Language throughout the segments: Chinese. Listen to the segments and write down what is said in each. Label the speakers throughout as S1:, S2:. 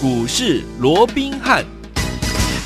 S1: 股市罗宾汉。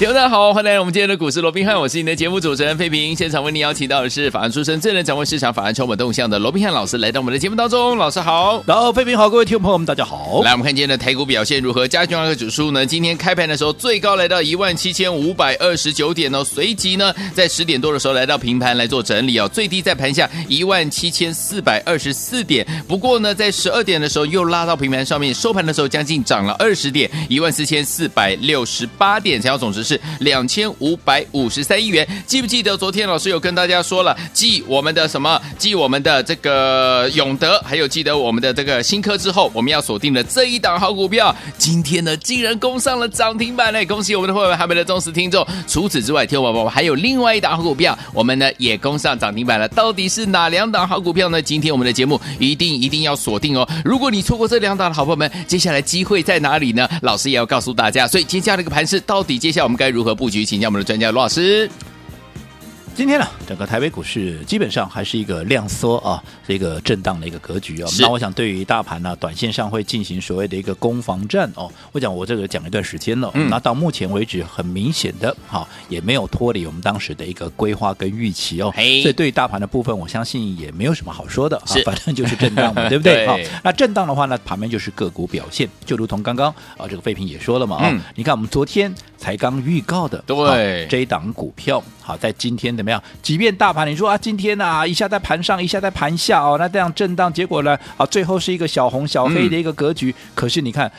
S1: 听众大家好，欢迎来到我们今天的股市罗宾汉，我是你的节目主持人费平。现场为您邀请到的是法案出身、最能掌握市场法案筹码动向的罗宾汉老师，来到我们的节目当中。老师好，
S2: 然后费平好，各位听众朋友们大家好。
S1: 来，我们看今天的台股表现如何？加权指数呢？今天开盘的时候最高来到一万七千五百二十九点哦，随即呢在十点多的时候来到平盘来做整理哦，最低在盘下一万七千四百二十四点。不过呢，在十二点的时候又拉到平盘上面，收盘的时候将近涨了二十点，一万四千四百六十八点，成交总值是两千。五百五十三亿元，记不记得昨天老师有跟大家说了，继我们的什么，继我们的这个永德，还有记得我们的这个新科之后，我们要锁定的这一档好股票，今天呢竟然攻上了涨停板嘞！恭喜我们的会员，还有的忠实听众。除此之外，听我们还有另外一档好股票，我们呢也攻上涨停板了。到底是哪两档好股票呢？今天我们的节目一定一定要锁定哦！如果你错过这两档的好朋友们，接下来机会在哪里呢？老师也要告诉大家。所以接下来这个盘势，到底接下来我们该如何布局？请教我们的专家罗老师。
S2: 今天呢，整个台北股市基本上还是一个量缩啊，是一个震荡的一个格局啊。那我想对于大盘呢、啊，短线上会进行所谓的一个攻防战哦。我讲我这个讲一段时间了，嗯，那到目前为止很明显的哈、啊，也没有脱离我们当时的一个规划跟预期哦。所以对于大盘的部分，我相信也没有什么好说的啊，反正就是震荡嘛，对不对？好，那震荡的话呢，旁边就是个股表现，就如同刚刚啊，这个废品也说了嘛啊、嗯，你看我们昨天才刚预告的，对，啊、这一档股票。好，在今天怎么样？即便大盘你说啊，今天啊，一下在盘上，一下在盘下哦，那这样震荡，结果呢，啊，最后是一个小红小黑的一个格局。嗯、可是你看，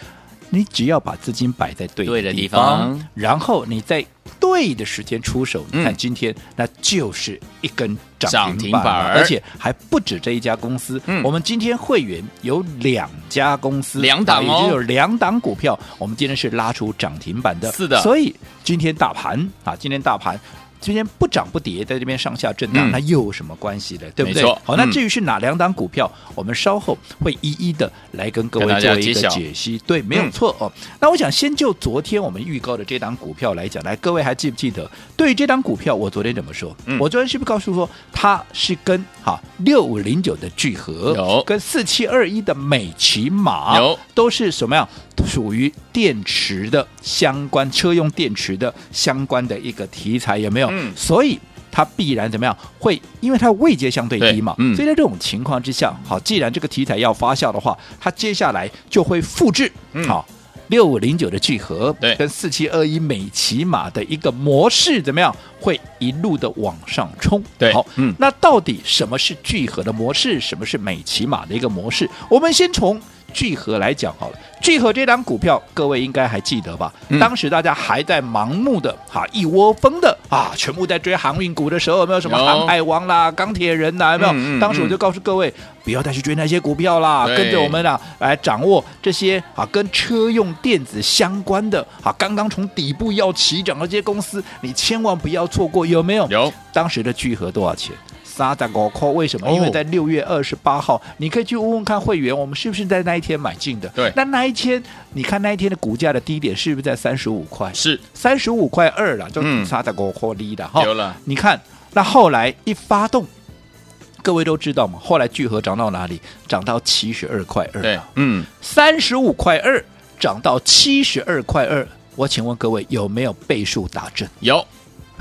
S2: 你只要把资金摆在对的，对的地方，然后你在对的时间出手，嗯、你看今天那就是一根涨停板，而且还不止这一家公司。嗯、我们今天会员有两家公司，两档哦，有两档股票，我们今天是拉出涨停板的。是的，所以今天大盘啊，今天大盘。今天不涨不跌，在这边上下震荡，那、嗯、又有什么关系呢？对不对？好，那至于是哪两档股票，嗯，我们稍后会一一的来跟各位做一个解析。对，没有错哦。那我想先就昨天我们预告的这档股票来讲，来，各位还记不记得？对于这档股票，我昨天怎么说？嗯、我昨天是不是告诉说，它是跟哈六五零九的聚合，有跟四七二一的美骑马，有都是什么样？属于电池的相关车用电池的相关的一个题材有没有？嗯，所以它必然怎么样？会因为它位阶相对低嘛，嗯，所以在这种情况之下，好，既然这个题材要发酵的话，它接下来就会复制，好，六五零九的聚合，对，跟四七二一美骑马的一个模式怎么样？会一路的往上冲，对，好，嗯，那到底什么是聚合的模式？什么是美骑马的一个模式？我们先从。聚合来讲好了，聚合这张股票，各位应该还记得吧？嗯、当时大家还在盲目的哈一窝蜂的啊，全部在追航运股的时候，有没有什么航海王啦、钢铁人呐？有没有？嗯嗯嗯、当时我就告诉各位，不要再去追那些股票啦，跟着我们啊来掌握这些啊跟车用电子相关的啊，刚刚从底部要起涨的这些公司，你千万不要错过，有没有？有。当时的聚合多少钱？三十五块，为什么？因为在六月二十八号，你可以去问问看会员，我们是不是在那一天买进的？对，那那一天，你看那一天的股价的低点是不是在三十五块？是三十五块二了，就三十五块离的哈。有了，你看，那后来一发动，各位都知道嘛，后来聚合涨到哪里？涨到七十二块二。对，嗯，三十五块二涨到七十二块二，我请问各位有没有倍数打正？有。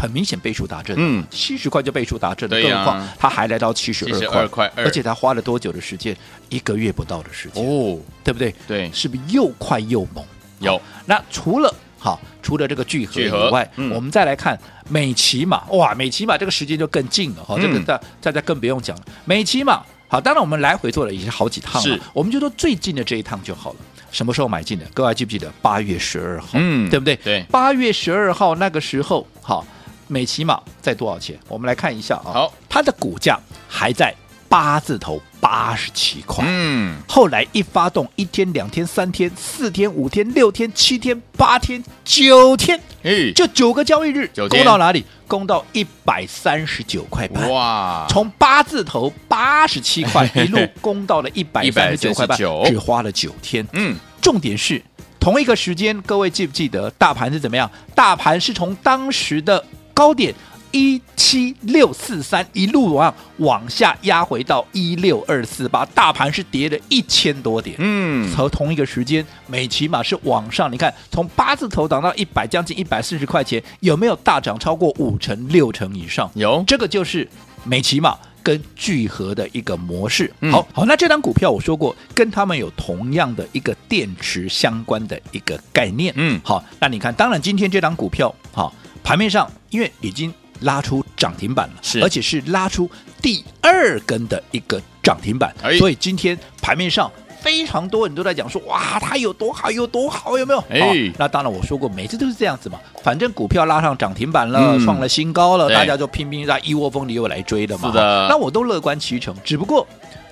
S2: 很明显倍数达阵，嗯，七十块就倍数达阵，更何况他还来到七十二块，而且他花了多久的时间？一个月不到的时间，哦，对不对？对，是不是又快又猛？有。那除了好，除了这个聚合以外，嗯，我们再来看美琪玛，哇，美琪玛这个时间就更近了哈，这个大大家更不用讲了。美琪玛，好，当然我们来回做了已经好几趟了，我们就说最近的这一趟就好了。什么时候买进的？各位还记不记得？八月十二号，嗯，对不对？对，八月十二号那个时候，好。美琪玛在多少钱？我们来看一下啊。好，它的股价还在八字头，八十七块。嗯，后来一发动，一天、两天、三天、四天、五天、六天、七天、八天、九天，哎，就九个交易日，攻到哪里？攻到一百三十九块半。哇！从八字头八十七块 一路攻到了一百三十九块半，只花了九天。嗯，重点是同一个时间，各位记不记得大盘是怎么样？大盘是从当时的高点一七六四三一路往往下压回到一六二四八，大盘是跌了一千多点。
S1: 嗯，
S2: 和同一个时间，美琪玛是往上，你看从八字头涨到一百，将近一百四十块钱，有没有大涨超过五成六成以上？
S1: 有，
S2: 这个就是美琪玛跟聚合的一个模式。
S1: 嗯
S2: 好好，那这档股票我说过，跟他们有同样的一个电池相关的一个概念。
S1: 嗯
S2: 好，那你看，当然今天这档股票，好，盘面上因为已经。拉出涨停板了，
S1: 是，
S2: 而且是拉出第二根的一个涨停板，
S1: 哎、
S2: 所以今天盘面上非常多人都在讲说，哇，它有多好，有多好，有没有？
S1: 哎，
S2: 那当然我说过，每次都是这样子嘛，反正股票拉上涨停板了，嗯、创了新高了，大家就拼命在一窝蜂的又来追的嘛。
S1: 是的，
S2: 那我都乐观其成，只不过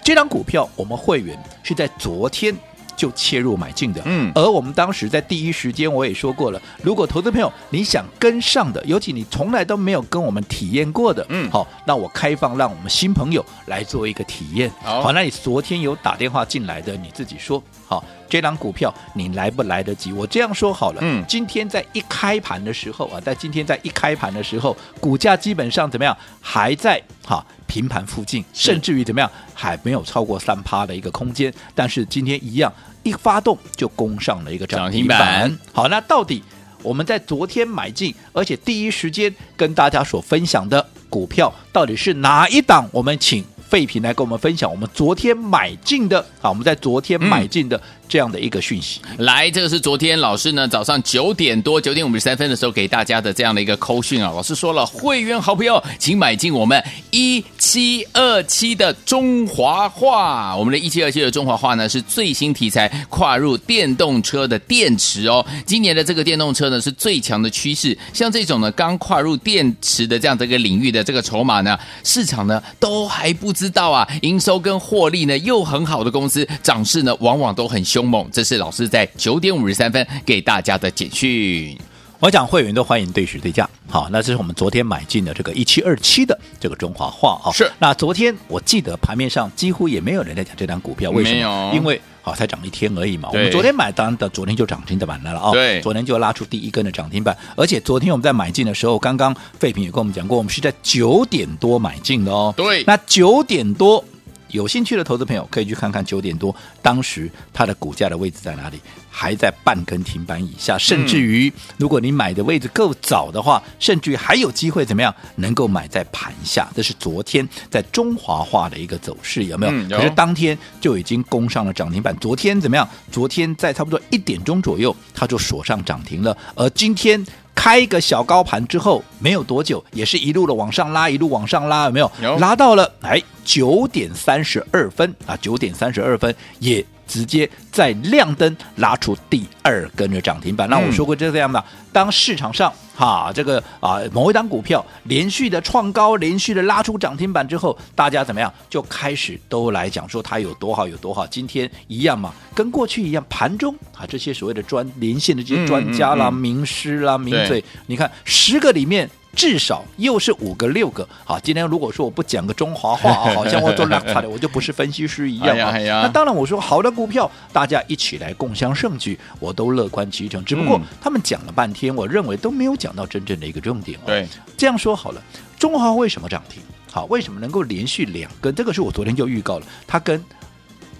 S2: 这张股票我们会员是在昨天。就切入买进的，
S1: 嗯，
S2: 而我们当时在第一时间我也说过了，如果投资朋友你想跟上的，尤其你从来都没有跟我们体验过的，
S1: 嗯，
S2: 好，那我开放让我们新朋友来做一个体验，
S1: 好，
S2: 好，那你昨天有打电话进来的，你自己说，好，这张股票你来不来得及？我这样说好了，
S1: 嗯，
S2: 今天在一开盘的时候啊，在今天在一开盘的时候，股价基本上怎么样？还在哈平盘附近，甚至于怎么样，还没有超过三趴的一个空间，但是今天一样。一发动就攻上了一个涨停板。好，那到底我们在昨天买进，而且第一时间跟大家所分享的股票到底是哪一档？我们请废品来跟我们分享。我们昨天买进的，好，我们在昨天买进的。这样的一个讯息，
S1: 来，这个是昨天老师呢早上九点多九点五十三分的时候给大家的这样的一个扣讯啊。老师说了，会员好朋友请买进我们一七二七的中华化，我们的一七二七的中华化呢是最新题材，跨入电动车的电池哦。今年的这个电动车呢是最强的趋势，像这种呢刚跨入电池的这样的一个领域的这个筹码呢，市场呢都还不知道啊，营收跟获利呢又很好的公司，涨势呢往往都很凶。猛，这是老师在九点五十三分给大家的简讯。
S2: 我讲会员都欢迎对时对价，好，那这是我们昨天买进的这个一七二七的这个中华化啊。
S1: 是，
S2: 那昨天我记得盘面上几乎也没有人在讲这张股票，为什么？因为好才涨一天而已嘛。我们昨天买单的，昨天就涨停的板来了啊。
S1: 对，
S2: 昨天就拉出第一根的涨停板，而且昨天我们在买进的时候，刚刚废品也跟我们讲过，我们是在九点多买进的哦。
S1: 对，
S2: 那九点多。有兴趣的投资朋友可以去看看九点多，当时它的股价的位置在哪里？还在半根停板以下，甚至于如果你买的位置够早的话，甚至于还有机会怎么样能够买在盘下？这是昨天在中华化的一个走势，有没有？
S1: 嗯、有。
S2: 可是当天就已经攻上了涨停板。昨天怎么样？昨天在差不多一点钟左右，它就锁上涨停了。而今天。开一个小高盘之后，没有多久，也是一路的往上拉，一路往上拉，有没有？
S1: 有。
S2: 拉到了哎九点三十二分啊，九点三十二分也直接在亮灯拉出第二根的涨停板。嗯、那我说过就是这样的，当市场上。哈，这个啊，某一档股票连续的创高，连续的拉出涨停板之后，大家怎么样？就开始都来讲说它有多好，有多好。今天一样嘛，跟过去一样，盘中啊，这些所谓的专连线的这些专家啦、嗯嗯嗯、名师啦、名嘴，你看十个里面。至少又是五个六个，好，今天如果说我不讲个中华话啊，好像我做拉差的，我就不是分析师一样啊。
S1: 哎哎、
S2: 那当然，我说好的股票，大家一起来共享盛举，我都乐观其成。只不过、嗯、他们讲了半天，我认为都没有讲到真正的一个重点、哦。
S1: 对，
S2: 这样说好了，中华为什么涨停？好，为什么能够连续两根？这个是我昨天就预告了，它跟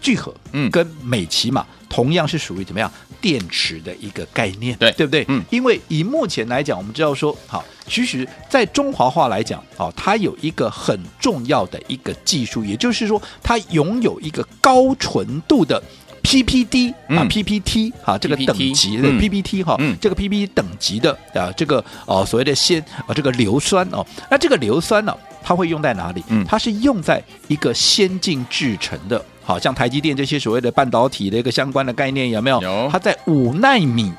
S2: 聚合，嗯，跟美琪玛同样是属于怎么样？电池的一个概念，
S1: 对
S2: 对不对？
S1: 嗯，
S2: 因为以目前来讲，我们知道说，好，其实，在中华化来讲，哦，它有一个很重要的一个技术，也就是说，它拥有一个高纯度的 PPD 啊，PPT 啊，这个等级的 PPT 哈，这个 PPT 等级的啊，这个哦，所谓的先啊，这个硫酸哦，那这个硫酸呢，它会用在哪里？嗯，它是用在一个先进制程的。好像台积电这些所谓的半导体的一个相关的概念有没有？
S1: 有。
S2: 它在五纳米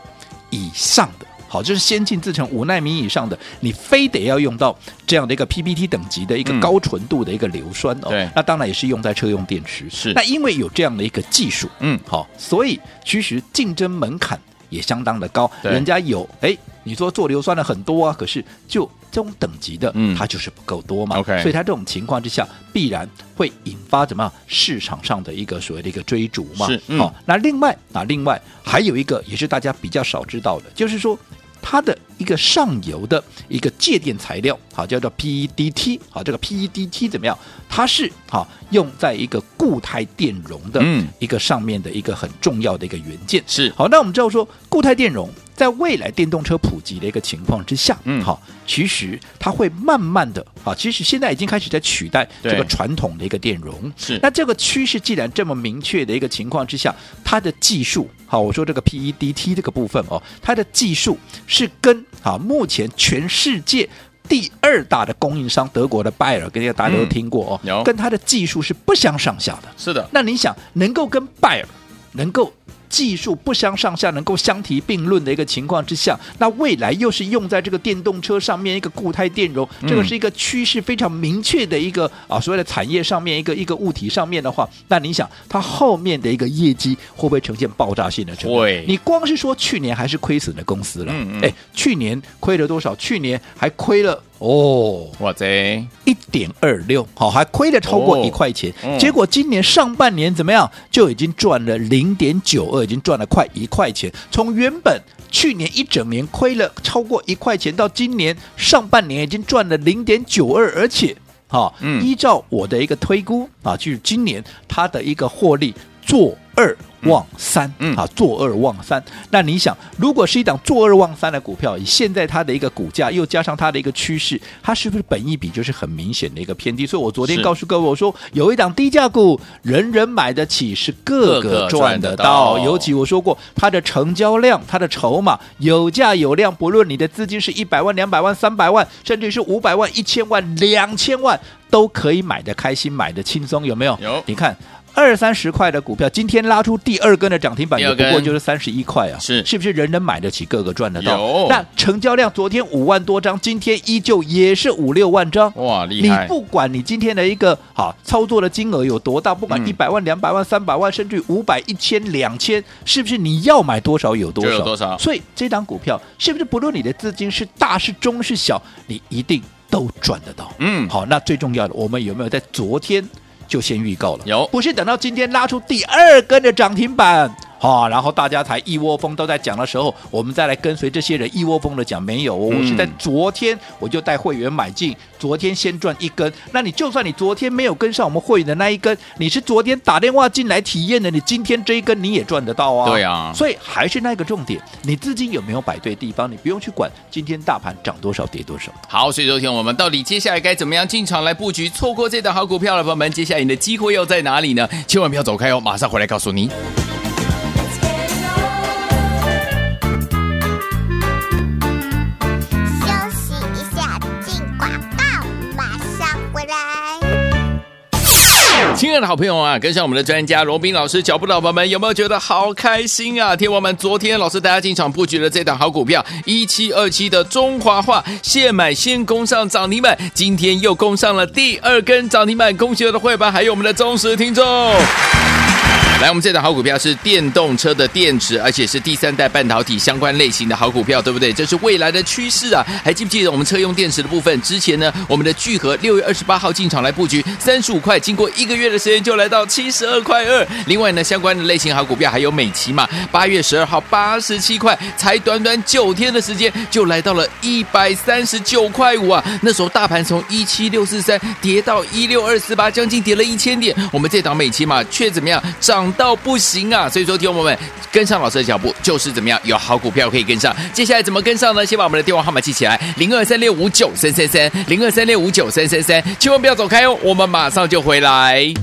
S2: 以上的，好，就是先进制程五纳米以上的，你非得要用到这样的一个 PPT 等级的一个高纯度的一个硫酸哦。
S1: 对。
S2: 那当然也是用在车用电池。
S1: 是。
S2: 那因为有这样的一个技术，嗯，好，所以其实竞争门槛也相当的高。人家有，哎，你说做硫酸的很多啊，可是就。这种等级的，嗯，它就是不够多嘛
S1: ，OK，
S2: 所以它这种情况之下，必然会引发怎么样市场上的一个所谓的一个追逐嘛，
S1: 是，嗯、
S2: 好，那另外啊，另外还有一个也是大家比较少知道的，就是说它的一个上游的一个介电材料，好，叫做 PEDT，好，这个 PEDT 怎么样？它是好用在一个固态电容的一个上面的一个很重要的一个元件。
S1: 是
S2: 好，那我们知道说固态电容。在未来电动车普及的一个情况之下，嗯，好，其实它会慢慢的啊，其实现在已经开始在取代这个传统的一个电容，
S1: 是。
S2: 那这个趋势既然这么明确的一个情况之下，它的技术，好，我说这个 PEDT 这个部分哦，它的技术是跟啊目前全世界第二大的供应商德国的拜尔，跟大家都听过哦，
S1: 有
S2: 跟它的技术是不相上下的。
S1: 是的，
S2: 那你想能够跟拜尔能够。技术不相上下，能够相提并论的一个情况之下，那未来又是用在这个电动车上面一个固态电容，这个是一个趋势非常明确的一个啊所谓的产业上面一个一个物体上面的话，那你想它后面的一个业绩会不会呈现爆炸性的成
S1: 长？
S2: 你光是说去年还是亏损的公司了，嗯嗯，哎，去年亏了多少？去年还亏了。哦，
S1: 哇塞，
S2: 一点二六，好，还亏了超过一块钱，哦嗯、结果今年上半年怎么样，就已经赚了零点九二，已经赚了快一块钱。从原本去年一整年亏了超过一块钱，到今年上半年已经赚了零点九二，而且，哈、哦，嗯、依照我的一个推估啊，就是今年它的一个获利做二。望三，嗯，啊，坐二望三。那你想，如果是一档坐二望三的股票，以现在它的一个股价，又加上它的一个趋势，它是不是本益比就是很明显的一个偏低？所以我昨天告诉各位，我说有一档低价股，人人买得起，是个个赚得到。得到尤其我说过，它的成交量、它的筹码有价有量，不论你的资金是一百万、两百万、三百万，甚至是五百万、一千万、两千万，都可以买得开心，买得轻松，有没有？
S1: 有。
S2: 你看。二三十块的股票，今天拉出第二根的涨停板，也不过就是三十一块啊，
S1: 是
S2: 是不是人人买得起，个个赚得到？
S1: 有
S2: 那成交量昨天五万多张，今天依旧也是五六万张，
S1: 哇，厉害！
S2: 你不管你今天的一个好操作的金额有多大，不管一百万、两百万、三百万，甚至五百、一千、两千，是不是你要买多少有多少？
S1: 有多少？
S2: 所以这档股票是不是不论你的资金是大是中是小，你一定都赚得到？嗯，好，那最重要的，我们有没有在昨天？就先预告了，
S1: 有
S2: 不是等到今天拉出第二根的涨停板？好，然后大家才一窝蜂都在讲的时候，我们再来跟随这些人一窝蜂的讲。没有，我是在昨天我就带会员买进，昨天先赚一根。那你就算你昨天没有跟上我们会员的那一根，你是昨天打电话进来体验的，你今天这一根你也赚得到啊。
S1: 对啊，
S2: 所以还是那个重点，你资金有没有摆对地方？你不用去管今天大盘涨多少跌多少。
S1: 好，所以昨天我们到底接下来该怎么样进场来布局？错过这档好股票的朋友们，接下来你的机会又在哪里呢？千万不要走开哦，马上回来告诉你。亲爱的好朋友啊，跟上我们的专家罗斌老师脚步的宝宝们，有没有觉得好开心啊？天王们，昨天老师大家进场布局了这档好股票一七二七的中华化，现买先攻上涨停板，今天又攻上了第二根涨停板，恭喜我的会员还有我们的忠实听众。来，我们这档好股票是电动车的电池，而且是第三代半导体相关类型的好股票，对不对？这是未来的趋势啊！还记不记得我们车用电池的部分？之前呢，我们的聚合六月二十八号进场来布局，三十五块，经过一个月的时间就来到七十二块二。另外呢，相关的类型好股票还有美琪嘛，八月十二号八十七块，才短短九天的时间就来到了一百三十九块五啊！那时候大盘从一七六四三跌到一六二四八，将近跌了一千点，我们这档美琪嘛却怎么样涨？到不行啊！所以说，听友们跟上老师的脚步，就是怎么样有好股票可以跟上。接下来怎么跟上呢？先把我们的电话号码记起来：零二三六五九三三三，零二三六五九三三三。千万不要走开哦，我们马上就回来。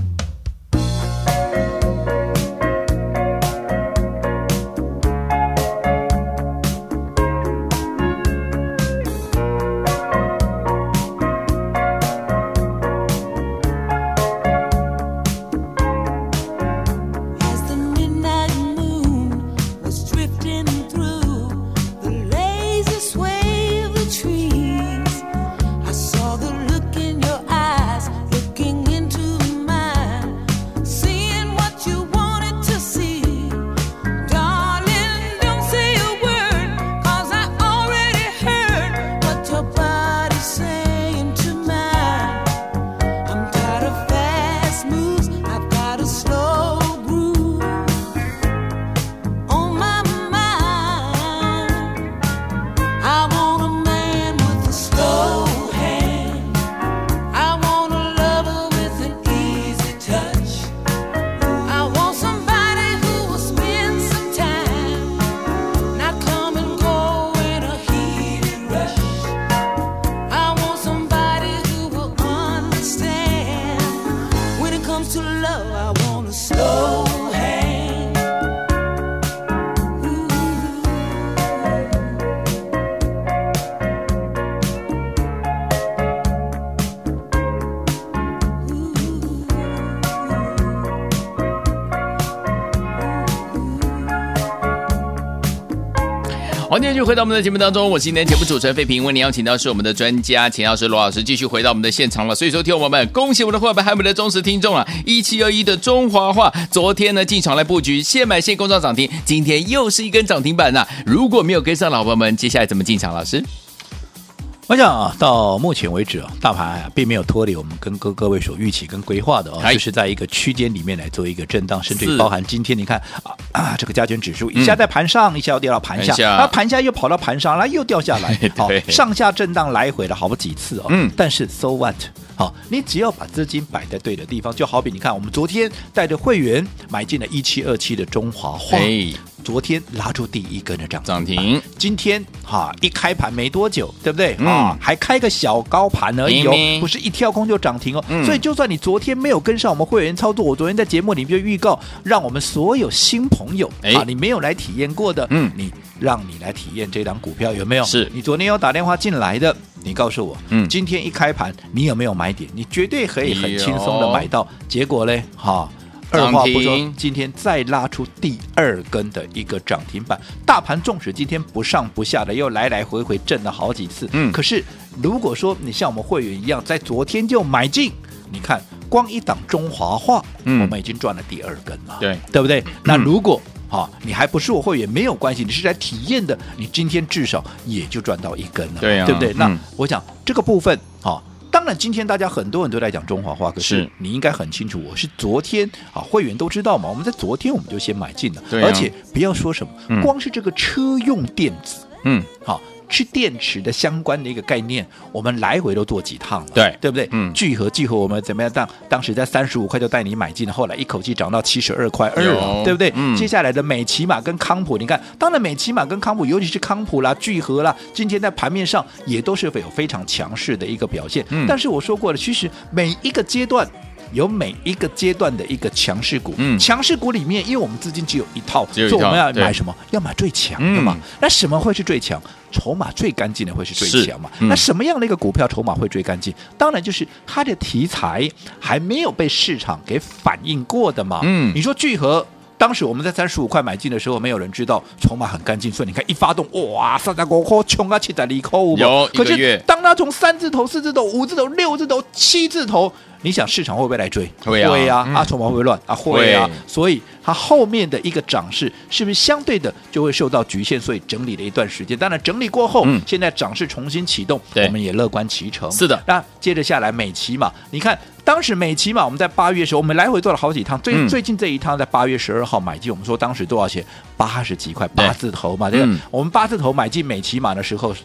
S1: 今天就回到我们的节目当中，我是今天节目主持人费平，为您邀请到是我们的专家钱老师罗老师，继续回到我们的现场了。所以说，听我们恭喜我们的伙伴，还有我们的忠实听众啊！一七二一的中华化，昨天呢进场来布局，现买现工上涨停，今天又是一根涨停板呐、如果没有跟上，老朋友们，接下来怎么进场？老师？
S2: 我想啊，到目前为止啊，大盘啊并没有脱离我们跟各各位所预期跟规划的哦，就是在一个区间里面来做一个震荡，甚至于包含今天你看啊啊，这个加权指数一下在盘上，嗯、一下又掉到盘下，那盘下又跑到盘上，然后又掉下来，好，上下震荡来回了好几次哦。嗯，但是 so what？好，你只要把资金摆在对的地方，就好比你看，我们昨天带着会员买进了一七二七的中华化，昨天拉出第一根的涨涨停，今天哈一开盘没多久，对不对？啊、嗯，还开个小高盘而已哦，不是一跳空就涨停哦。嗯、所以就算你昨天没有跟上我们会员操作，我昨天在节目里面就预告，让我们所有新朋友啊，你没有来体验过的，嗯，你让你来体验这档股票有没有？是你昨天有打电话进来的。你告诉我，嗯，今天一开盘你有没有买点？你绝对可以很轻松的买到。结果嘞？哈，二话不说，今天再拉出第二根的一个涨停板。大盘纵使今天不上不下的，又来来回回震了好几次。嗯，可是如果说你像我们会员一样，在昨天就买进，你看光一档中华化，嗯，我们已经赚了第二根了，对，对不对？那如果好、哦，你还不是我会员没有关系，你是来体验的，你今天至少也就赚到一根了，对、啊、对不对？嗯、那我想这个部分，好、哦，当然今天大家很多人都在讲中华话，可是你应该很清楚，我是昨天啊，会员都知道嘛，我们在昨天我们就先买进了，啊，而且不要说什么，嗯、光是这个车用电子，嗯，好、哦。去电池的相关的一个概念，我们来回都做几趟了，对对不对？嗯，聚合聚合，我们怎么样？当当时在三十五块就带你买进了，后来一口气涨到七十二块二了，对不对？嗯，接下来的美琪玛跟康普，你看，当然美琪玛跟康普，尤其是康普啦、聚合啦，今天在盘面上也都是有非常强势的一个表现。嗯，但是我说过了，其实每一个阶段。有每一个阶段的一个强势股，嗯，强势股里面，因为我们资金只有一套，所以我们要买什么？要买最强的嘛。那什么会是最强？筹码最干净的会是最强嘛？那什么样的一个股票筹码会最干净？当然就是它的题材还没有被市场给反应过的嘛。嗯，你说聚合，当时我们在三十五块买进的时候，没有人知道筹码很干净，所以你看一发动，哇，三十五块穷啊，七十二块，有，可是当它从三字头、四字头、五字头、六字头、七字头。你想市场会不会来追？会啊，会啊，啊，筹码会不会乱啊？会啊，所以它后面的一个涨势是不是相对的就会受到局限？所以整理了一段时间，当然整理过后，现在涨势重新启动，我们也乐观其成。是的，那接着下来美琪嘛，你看当时美琪嘛，我们在八月的时候，我们来回做了好几趟，最最近这一趟在八月十二号买进，我们说当时多少钱？八十几块，八字头嘛，这个我们八字头买进美琪玛的时候。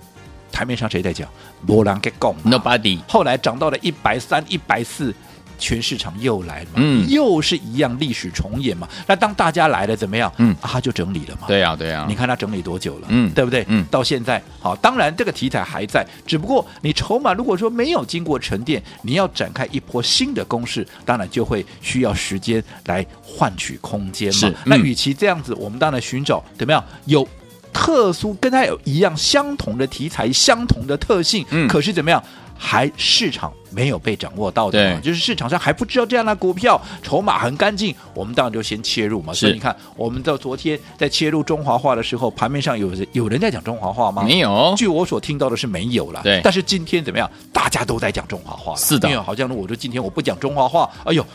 S2: 台面上谁在讲？没人给讲，Nobody。后来涨到了一百三、一百四，全市场又来了嘛，嗯，又是一样历史重演嘛。那当大家来了怎么样？嗯，啊，他就整理了嘛。对呀，对呀。你看他整理多久了？嗯，对不对？嗯，到现在，好，当然这个题材还在，只不过你筹码如果说没有经过沉淀，你要展开一波新的攻势，当然就会需要时间来换取空间嘛。嗯，那与其这样子，我们当然寻找怎么样有。特殊跟它有一样相同的题材，相同的特性，嗯，可是怎么样，还市场没有被掌握到的，就是市场上还不知道这样的股票筹码很干净，我们当然就先切入嘛。所以你看，我们到昨天在切入中华话的时候，盘面上有人有人在讲中华话吗？没有，据我所听到的是没有了。对，但是今天怎么样？大家都在讲中华话了。是的，好像我说今天我不讲中华话，哎呦，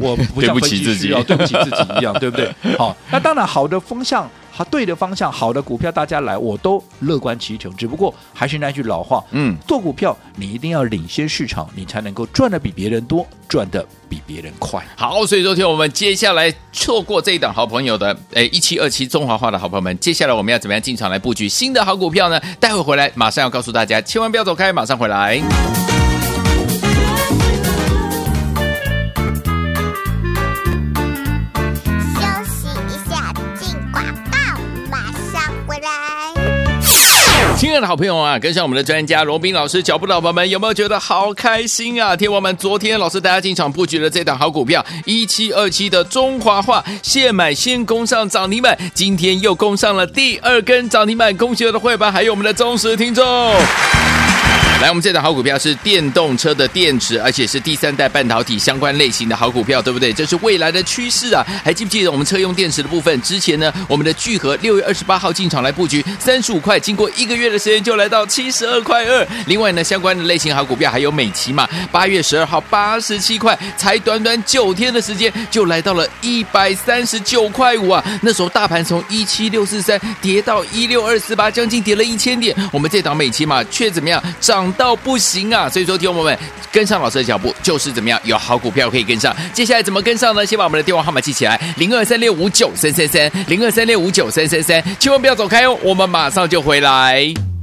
S2: 我不像 分析师要对不起自己一样，对不对？好，那当然好的风向。它对的方向，好的股票，大家来，我都乐观其成。只不过还是那句老话，嗯，做股票你一定要领先市场，你才能够赚的比别人多，赚的比别人快。好，所以昨天我们接下来错过这一档好朋友的，哎，一期二期中华化的好朋友们，接下来我们要怎么样进场来布局新的好股票呢？待会回来马上要告诉大家，千万不要走开，马上回来。亲爱的好朋友啊，跟上我们的专家罗斌老师脚步的伙伴们，有没有觉得好开心啊？天王们昨天老师大家进场布局了这档好股票一七二七的中华化，现买先攻上涨停板，今天又攻上了第二根涨停板，恭喜我的会员，还有我们的忠实听众。
S1: 来，我们这档好股票是电动车的电池，而且是第三代半导体相关类型的好股票，对不对？这是未来的趋势啊！还记不记得我们车用电池的部分？之前呢，我们的聚合六月二十八号进场来布局三十五块，经过一个月的时间就来到七十二块二。另外呢，相关的类型好股票还有美琪嘛，八月十二号八十七块，才短短九天的时间就来到了一百三十九块五啊！那时候大盘从一七六四三跌到一六二四八，将近跌了一千点。我们这档美琪嘛，却怎么样涨？到不行啊！所以说，听友们跟上老师的脚步，就是怎么样有好股票可以跟上。接下来怎么跟上呢？先把我们的电话号码记起来：零二三六五九三三三，零二三六五九三三三。千万不要走开哦，我们马上就回来。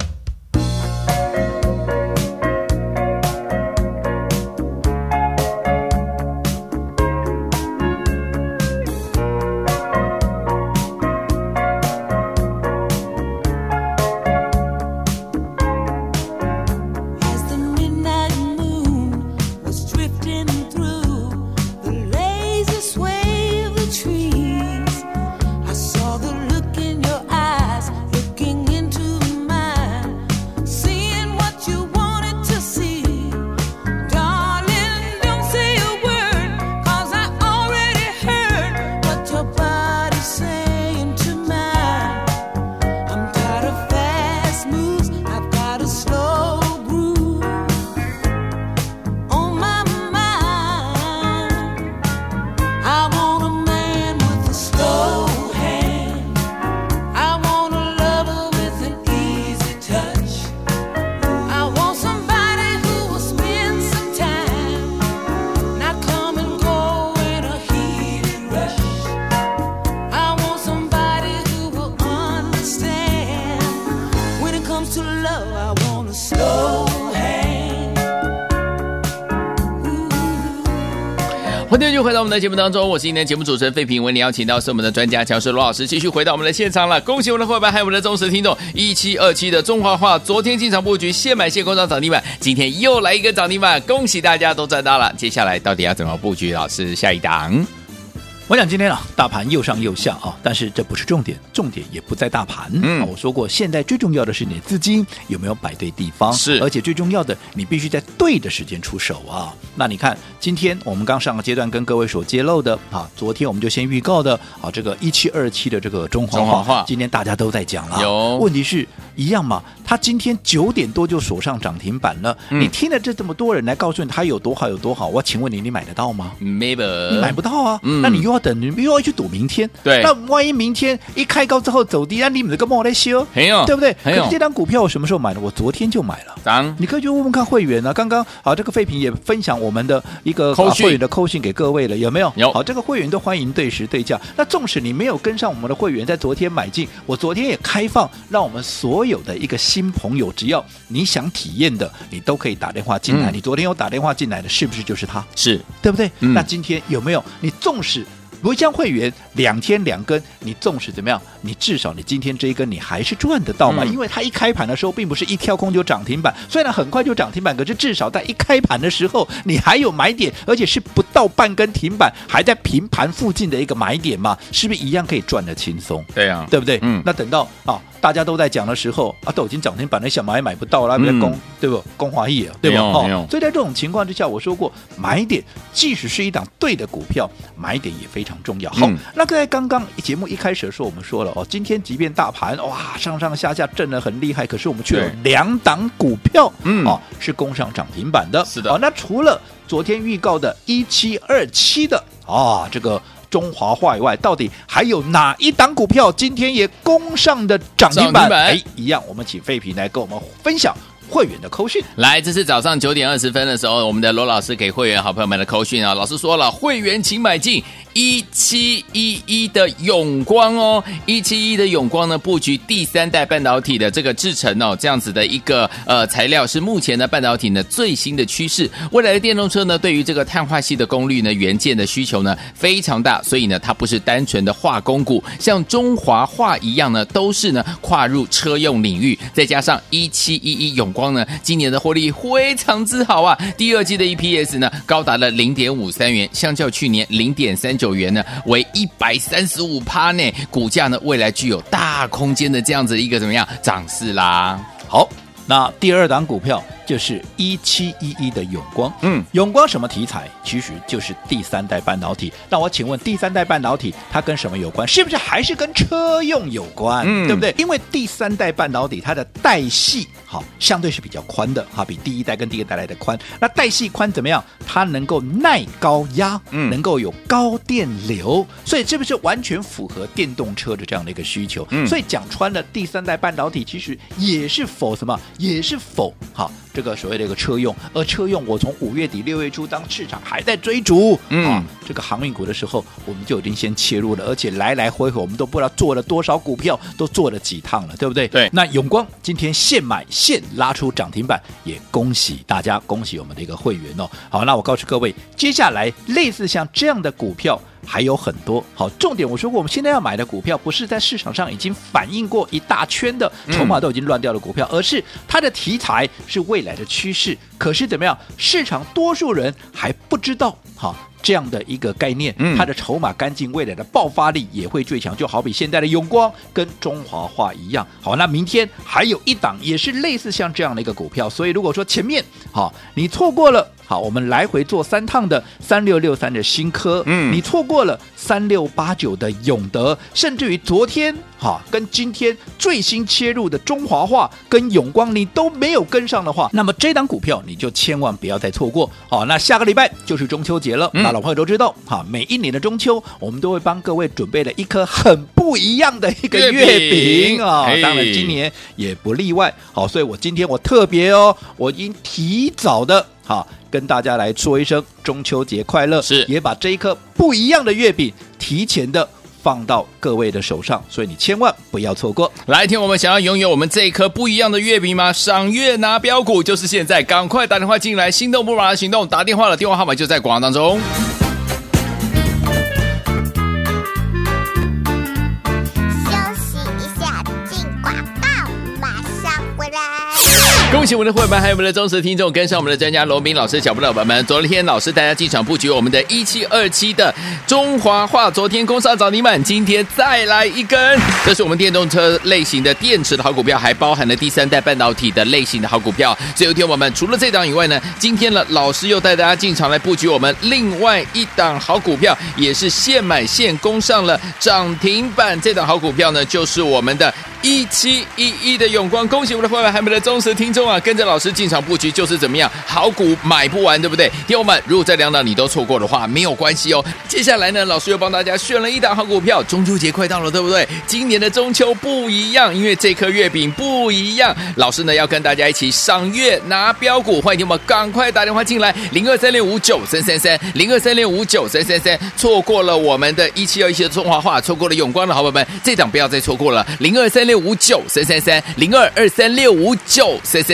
S1: 我们的节目当中，我是今天节目主持人费平。为你邀请到是我们的专家强师罗老师，继续回到我们的现场了。恭喜我们的伙伴，还有我们的忠实听众，一七二七的中华化，昨天进场布局，现买现工厂涨停板，今天又来一个涨停板，恭喜大家都赚到了。接下来到底要怎么布局？老师下一档。
S2: 我想今天啊，大盘又上又下啊，但是这不是重点，重点也不在大盘。嗯，我说过，现在最重要的是你的资金有没有摆对地方，
S1: 是，
S2: 而且最重要的，你必须在对的时间出手啊。那你看，今天我们刚上个阶段跟各位所揭露的啊，昨天我们就先预告的啊，这个一七二七的这个中华化，中华化今天大家都在讲了，
S1: 有。
S2: 问题是一样嘛？他今天九点多就锁上涨停板了，嗯、你听了这这么多人来告诉你他有多好有多好，我请问你，你买得到吗
S1: ？Maybe
S2: 你买不到啊，
S1: 嗯、
S2: 那你又要等，你又要去赌明天。
S1: 对，
S2: 那万一明天一开高之后走低，那你们这个莫来修，
S1: 没有，
S2: 对不对？
S1: 可是。
S2: 这张股票我什么时候买的？我昨天就买了。
S1: 当
S2: 你可以去问问看会员啊。刚刚好，这个废品也分享我们的一
S1: 个
S2: 会员的扣讯给各位了，有没有？
S1: 有。
S2: 好，这个会员都欢迎对时对价。那纵使你没有跟上我们的会员，在昨天买进，我昨天也开放，让我们所有的一个新朋友，只要你想体验的，你都可以打电话进来。嗯、你昨天有打电话进来的，是不是就是他？
S1: 是
S2: 对不对？
S1: 嗯、
S2: 那今天有没有？你纵使。如将会员两天两根，你纵使怎么样，你至少你今天这一根你还是赚得到嘛？嗯、因为它一开盘的时候并不是一跳空就涨停板，虽然很快就涨停板，可是至少在一开盘的时候你还有买点，而且是不到半根停板，还在平盘附近的一个买点嘛？是不是一样可以赚得轻松？
S1: 对啊，
S2: 对不对？
S1: 嗯，
S2: 那等到啊。大家都在讲的时候啊，都已经涨停板了，想买也买不到了，别攻、嗯、对不？攻华义对吧？哦，所以在这种情况之下，我说过，买点即使是一档对的股票，买点也非常重要。好，嗯、那在刚刚节目一开始的时候，我们说了哦，今天即便大盘哇上上下下震得很厉害，可是我们却有两档股票，嗯哦是攻上涨停板的。
S1: 是的，
S2: 哦，那除了昨天预告的一七二七的啊这个。中华化以外，到底还有哪一档股票今天也攻上的涨停板？哎，一样，我们请废品来跟我们分享。会员的扣讯
S1: 来，这是早上九点二十分的时候，我们的罗老师给会员好朋友们的扣讯啊。老师说了，会员请买进一七一一的永光哦，一七一的永光呢，布局第三代半导体的这个制程哦，这样子的一个呃材料是目前的半导体呢最新的趋势。未来的电动车呢，对于这个碳化系的功率呢元件的需求呢非常大，所以呢它不是单纯的化工股，像中华化一样呢，都是呢跨入车用领域，再加上一七一一永光呢，今年的获利非常之好啊！第二季的 EPS 呢，高达了零点五三元，相较去年零点三九九元呢，为一百三十五趴呢，股价呢未来具有大空间的这样子一个怎么样涨势啦？
S2: 好，那第二档股票就是一七一一的永光。
S1: 嗯，
S2: 永光什么题材？其实就是第三代半导体。那我请问，第三代半导体它跟什么有关？是不是还是跟车用有关？嗯，对不对？因为第三代半导体它的带系好相对是比较宽的，哈，比第一代跟第二代来的宽。那带细宽怎么样？它能够耐高压，嗯，能够有高电流，所以是不是完全符合电动车的这样的一个需求。嗯，所以讲穿了，第三代半导体其实也是否什么？也是否好？这个所谓的一个车用，而车用我从五月底六月初，当市场还在追逐嗯、啊、这个航运股的时候，我们就已经先切入了，而且来来回回我们都不知道做了多少股票，都做了几趟了，对不对？
S1: 对。
S2: 那永光今天现买现拉出涨停板，也恭喜大家，恭喜我们的一个会员哦。好，那我告诉各位，接下来类似像这样的股票。还有很多好重点，我说过，我们现在要买的股票不是在市场上已经反映过一大圈的筹码都已经乱掉的股票，而是它的题材是未来的趋势。可是怎么样，市场多数人还不知道好这样的一个概念，它的筹码干净，未来的爆发力也会最强。就好比现在的永光跟中华化一样。好，那明天还有一档也是类似像这样的一个股票。所以如果说前面好你错过了。好，我们来回做三趟的三六六三的新科，嗯，你错过了三六八九的永德，甚至于昨天哈跟今天最新切入的中华化跟永光，你都没有跟上的话，那么这档股票你就千万不要再错过。好，那下个礼拜就是中秋节了，那老朋友都知道，哈，每一年的中秋我们都会帮各位准备了一颗很不一样的一个月饼啊，当然今年也不例外。好，所以我今天我特别哦，我已经提早的。哈，跟大家来说一声中秋节快乐！
S1: 是，
S2: 也把这一颗不一样的月饼提前的放到各位的手上，所以你千万不要错过。
S1: 来听我们想要拥有我们这一颗不一样的月饼吗？赏月拿标股就是现在，赶快打电话进来，心动不如马上行动，打电话的，电话号码就在广告当中。恭喜我们的会员还有我们的忠实听众，跟上我们的专家罗宾老师脚步的伙伴们。昨天老师带大家进场布局我们的一七二七的中华化，昨天攻上涨停板，今天再来一根。这是我们电动车类型的电池的好股票，还包含了第三代半导体的类型的好股票。所以有天我们除了这档以外呢，今天呢老师又带大家进场来布局我们另外一档好股票，也是现买现攻上了涨停板。这档好股票呢，就是我们的。一七一一的永光，恭喜我们的会员，还没的忠实听众啊！跟着老师进场布局就是怎么样，好股买不完，对不对？听友们，如果这两档你都错过的话，没有关系哦。接下来呢，老师又帮大家选了一档好股票。中秋节快到了，对不对？今年的中秋不一样，因为这颗月饼不一样。老师呢要跟大家一起赏月拿标股，欢迎听友们赶快打电话进来，零二三六五九三三三，零二三六五九三三三。错过了我们的一七二七的中华化，错过了永光的好朋友们，这档不要再错过了，零二三六。五九三三三零二二三六五九三三